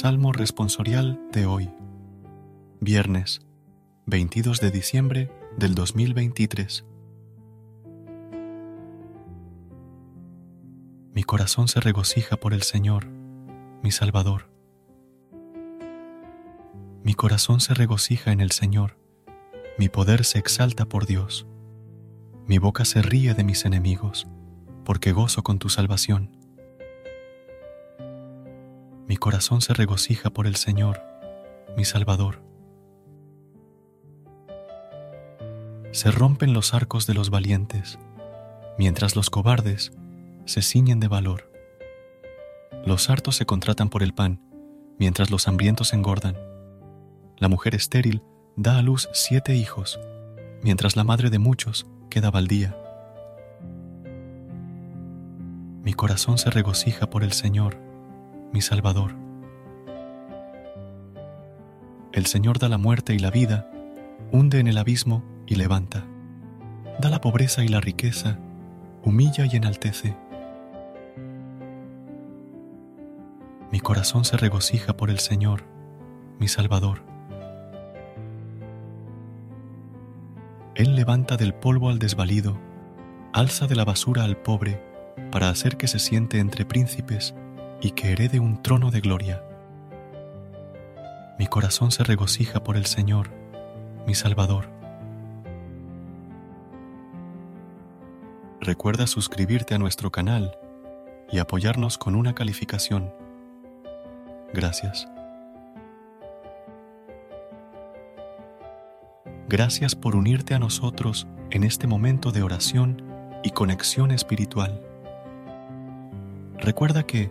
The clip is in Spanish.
Salmo responsorial de hoy, viernes 22 de diciembre del 2023. Mi corazón se regocija por el Señor, mi Salvador. Mi corazón se regocija en el Señor, mi poder se exalta por Dios. Mi boca se ríe de mis enemigos, porque gozo con tu salvación. Corazón se regocija por el Señor, mi Salvador. Se rompen los arcos de los valientes, mientras los cobardes se ciñen de valor. Los hartos se contratan por el pan, mientras los hambrientos engordan. La mujer estéril da a luz siete hijos, mientras la madre de muchos queda baldía. Mi corazón se regocija por el Señor, mi Salvador. El Señor da la muerte y la vida, hunde en el abismo y levanta. Da la pobreza y la riqueza, humilla y enaltece. Mi corazón se regocija por el Señor, mi Salvador. Él levanta del polvo al desvalido, alza de la basura al pobre, para hacer que se siente entre príncipes y que herede un trono de gloria. Mi corazón se regocija por el Señor, mi Salvador. Recuerda suscribirte a nuestro canal y apoyarnos con una calificación. Gracias. Gracias por unirte a nosotros en este momento de oración y conexión espiritual. Recuerda que